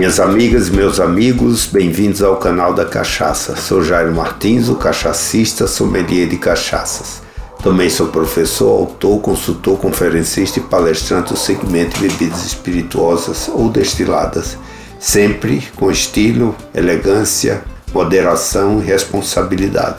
Minhas amigas e meus amigos, bem-vindos ao canal da Cachaça. Sou Jairo Martins, o cachacista, sommelier de cachaças. Também sou professor, autor, consultor, conferencista e palestrante do segmento de bebidas espirituosas ou destiladas, sempre com estilo, elegância, moderação e responsabilidade.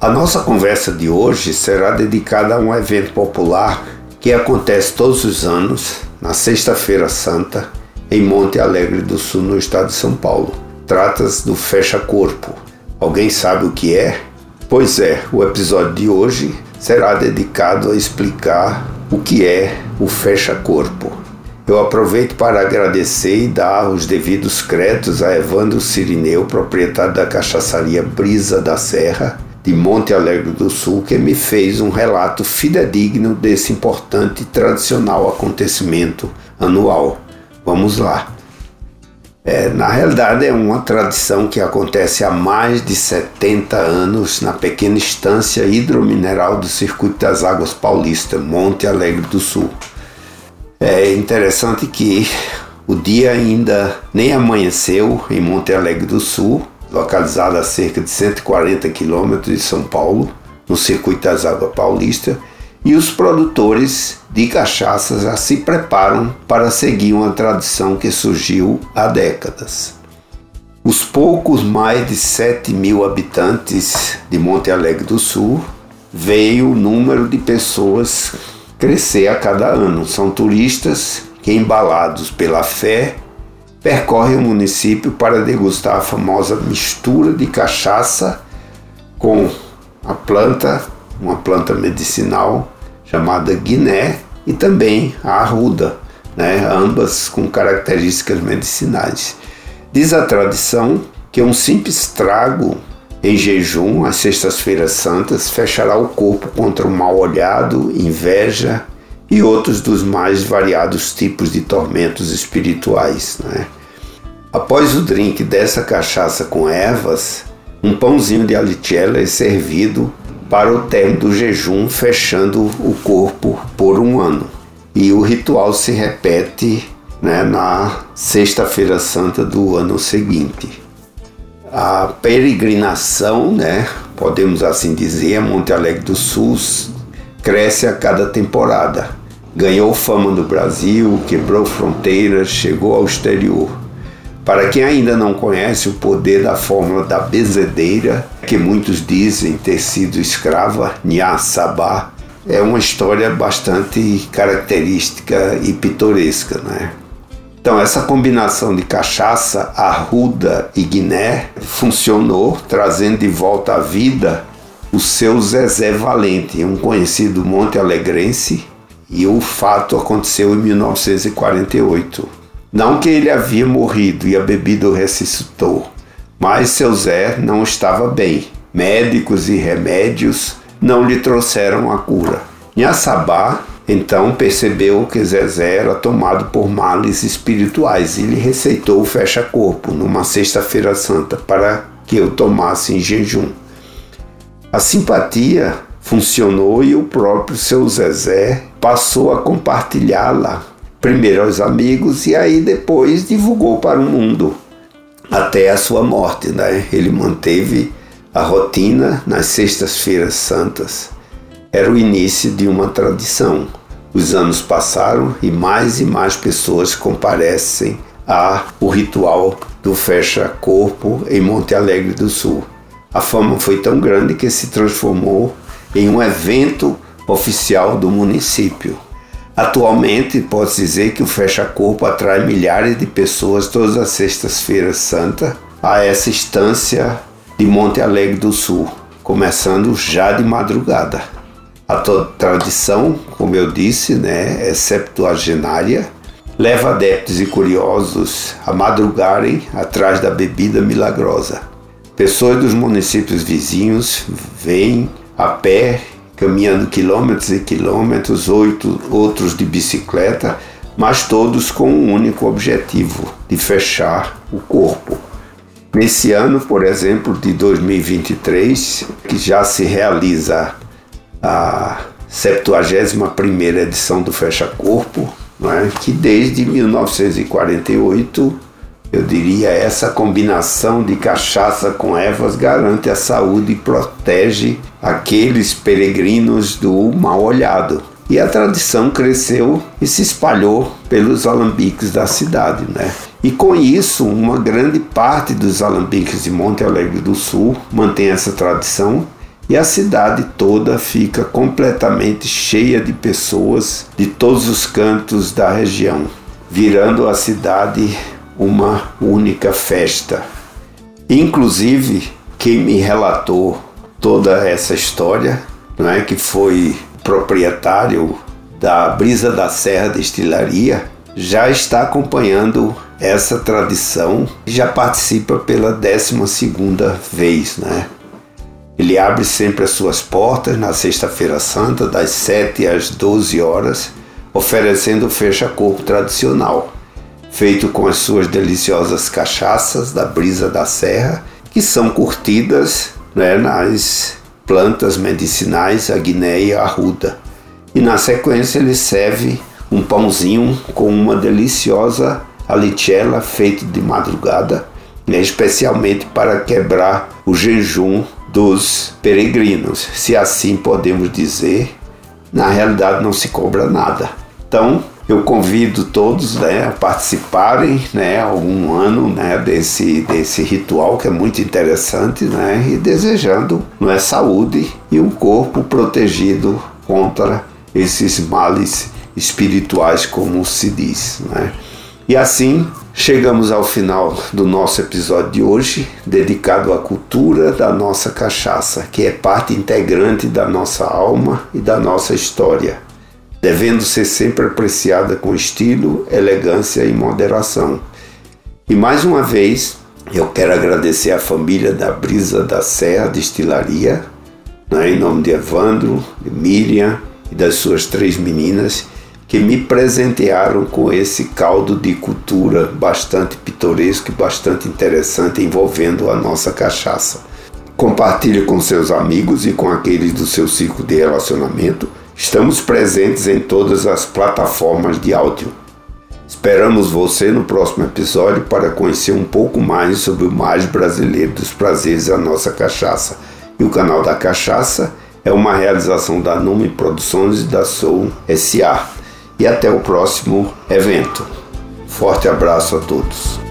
A nossa conversa de hoje será dedicada a um evento popular que acontece todos os anos, na Sexta-feira Santa, em Monte Alegre do Sul, no estado de São Paulo. Trata-se do Fecha Corpo. Alguém sabe o que é? Pois é, o episódio de hoje será dedicado a explicar o que é o Fecha Corpo. Eu aproveito para agradecer e dar os devidos créditos a Evandro Sirineu, proprietário da cachaçaria Brisa da Serra, de Monte Alegre do Sul, que me fez um relato fidedigno desse importante e tradicional acontecimento anual. Vamos lá. É, na realidade, é uma tradição que acontece há mais de 70 anos na pequena estância hidromineral do Circuito das Águas Paulista, Monte Alegre do Sul. É interessante que o dia ainda nem amanheceu em Monte Alegre do Sul, localizado a cerca de 140 quilômetros de São Paulo, no Circuito das Águas Paulista, e os produtores de cachaça já se preparam para seguir uma tradição que surgiu há décadas. Os poucos mais de 7 mil habitantes de Monte Alegre do Sul veio o número de pessoas crescer a cada ano. São turistas que, embalados pela fé, percorrem o município para degustar a famosa mistura de cachaça com a planta, uma planta medicinal chamada Guiné e também a arruda, né, ambas com características medicinais. Diz a tradição que um simples trago em jejum às sextas-feiras santas fechará o corpo contra o mal olhado, inveja e outros dos mais variados tipos de tormentos espirituais. Né? Após o drink dessa cachaça com ervas, um pãozinho de alicella é servido para o término do jejum, fechando o corpo por um ano. E o ritual se repete né, na Sexta-feira Santa do ano seguinte. A peregrinação, né, podemos assim dizer, a Monte Alegre do Sul cresce a cada temporada. Ganhou fama no Brasil, quebrou fronteiras, chegou ao exterior. Para quem ainda não conhece o poder da fórmula da bezedeira, que muitos dizem ter sido escrava, Nha Sabá, é uma história bastante característica e pitoresca, né? Então essa combinação de cachaça, arruda e guiné funcionou, trazendo de volta à vida o seu Zezé Valente, um conhecido monte alegrense, e o fato aconteceu em 1948. Não que ele havia morrido e a bebida o ressuscitou, mas seu Zé não estava bem. Médicos e remédios não lhe trouxeram a cura. Nhaçabá então percebeu que Zezé era tomado por males espirituais e lhe receitou o fecha-corpo numa sexta-feira santa para que eu tomasse em jejum. A simpatia funcionou e o próprio seu Zezé passou a compartilhá-la primeiro aos amigos e aí depois divulgou para o mundo até a sua morte. Né? Ele manteve a rotina nas sextas-feiras santas. Era o início de uma tradição. Os anos passaram e mais e mais pessoas comparecem a o ritual do fecha-corpo em Monte Alegre do Sul. A fama foi tão grande que se transformou em um evento oficial do município. Atualmente, pode dizer que o Fecha Corpo atrai milhares de pessoas todas as sextas-feiras santa a essa estância de Monte Alegre do Sul, começando já de madrugada. A tradição, como eu disse, né, é septuagenária, leva adeptos e curiosos a madrugarem atrás da bebida milagrosa. Pessoas dos municípios vizinhos vêm a pé caminhando quilômetros e quilômetros, oito, outros de bicicleta, mas todos com um único objetivo: de fechar o corpo. Nesse ano, por exemplo, de 2023, que já se realiza a 71ª edição do Fecha Corpo, é? que desde 1948 Eu diria essa combinação de cachaça com ervas garante a saúde e protege aqueles peregrinos do mal olhado. E a tradição cresceu e se espalhou pelos alambiques da cidade, né? E com isso, uma grande parte dos alambiques de Monte Alegre do Sul mantém essa tradição e a cidade toda fica completamente cheia de pessoas de todos os cantos da região, virando a cidade uma única festa. Inclusive, quem me relatou toda essa história, não é que foi proprietário da Brisa da Serra Destilaria, já está acompanhando essa tradição e já participa pela 12 segunda vez, né? Ele abre sempre as suas portas na Sexta-feira Santa, das 7 às 12 horas, oferecendo o fecha-corpo tradicional, feito com as suas deliciosas cachaças da brisa da serra, que são curtidas né, nas plantas medicinais, a guiné e a arruda. E na sequência ele serve um pãozinho com uma deliciosa alicella feito de madrugada, né, especialmente para quebrar o jejum dos peregrinos, se assim podemos dizer. Na realidade, não se cobra nada. Então, eu convido todos né, a participarem né, algum ano né, desse, desse ritual que é muito interessante né, e desejando não é, saúde e um corpo protegido contra esses males espirituais, como se diz. Né? E assim chegamos ao final do nosso episódio de hoje, dedicado à cultura da nossa cachaça, que é parte integrante da nossa alma e da nossa história, devendo ser sempre apreciada com estilo, elegância e moderação. E mais uma vez, eu quero agradecer à família da Brisa da Serra Destilaria, né, em nome de Evandro, de Miriam e das suas três meninas que me presentearam com esse caldo de cultura bastante pitoresco e bastante interessante envolvendo a nossa cachaça. Compartilhe com seus amigos e com aqueles do seu ciclo de relacionamento. Estamos presentes em todas as plataformas de áudio. Esperamos você no próximo episódio para conhecer um pouco mais sobre o mais brasileiro dos prazeres da nossa cachaça. E o canal da Cachaça é uma realização da Nume Produções e da Soul SA e até o próximo evento. Forte abraço a todos.